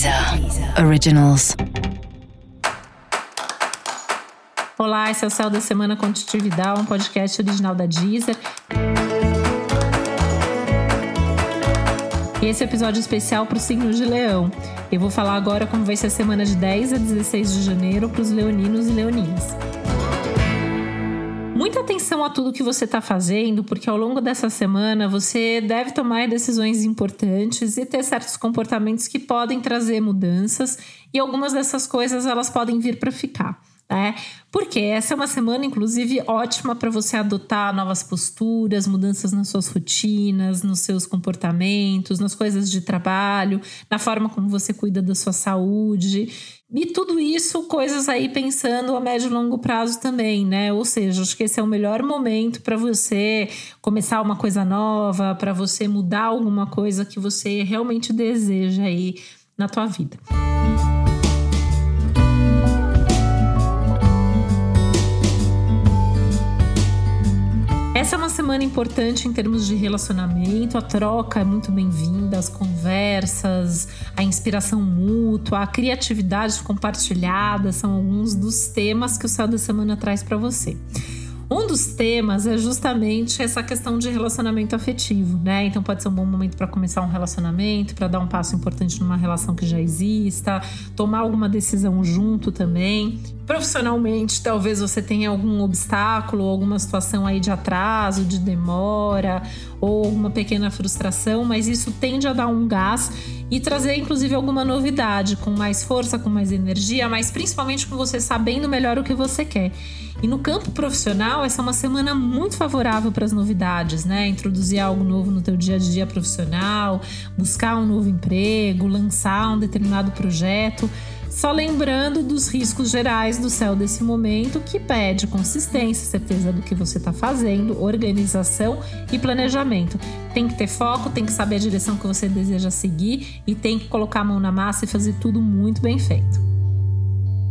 Deezer Originals. Olá, esse é o Céu da Semana Contitividade, um podcast original da Deezer. E esse é episódio especial para o signo de Leão. Eu vou falar agora como vai ser a semana de 10 a 16 de janeiro para os leoninos e leoninas muita atenção a tudo que você está fazendo, porque ao longo dessa semana você deve tomar decisões importantes e ter certos comportamentos que podem trazer mudanças e algumas dessas coisas elas podem vir para ficar. Né? Porque essa é uma semana, inclusive, ótima para você adotar novas posturas, mudanças nas suas rotinas, nos seus comportamentos, nas coisas de trabalho, na forma como você cuida da sua saúde. E tudo isso, coisas aí pensando a médio e longo prazo também, né? Ou seja, acho que esse é o melhor momento para você começar uma coisa nova, para você mudar alguma coisa que você realmente deseja aí na tua vida. Essa é uma semana importante em termos de relacionamento, a troca é muito bem-vinda, as conversas, a inspiração mútua, a criatividade compartilhada são alguns dos temas que o céu da semana traz para você. Um dos temas é justamente essa questão de relacionamento afetivo, né? Então pode ser um bom momento para começar um relacionamento, para dar um passo importante numa relação que já exista, tomar alguma decisão junto também. Profissionalmente, talvez você tenha algum obstáculo, alguma situação aí de atraso, de demora ou uma pequena frustração, mas isso tende a dar um gás e trazer inclusive alguma novidade, com mais força, com mais energia, mas principalmente com você sabendo melhor o que você quer. E no campo profissional, essa é uma semana muito favorável para as novidades, né? Introduzir algo novo no teu dia a dia profissional, buscar um novo emprego, lançar um determinado projeto. Só lembrando dos riscos gerais do céu desse momento, que pede consistência, certeza do que você está fazendo, organização e planejamento. Tem que ter foco, tem que saber a direção que você deseja seguir e tem que colocar a mão na massa e fazer tudo muito bem feito.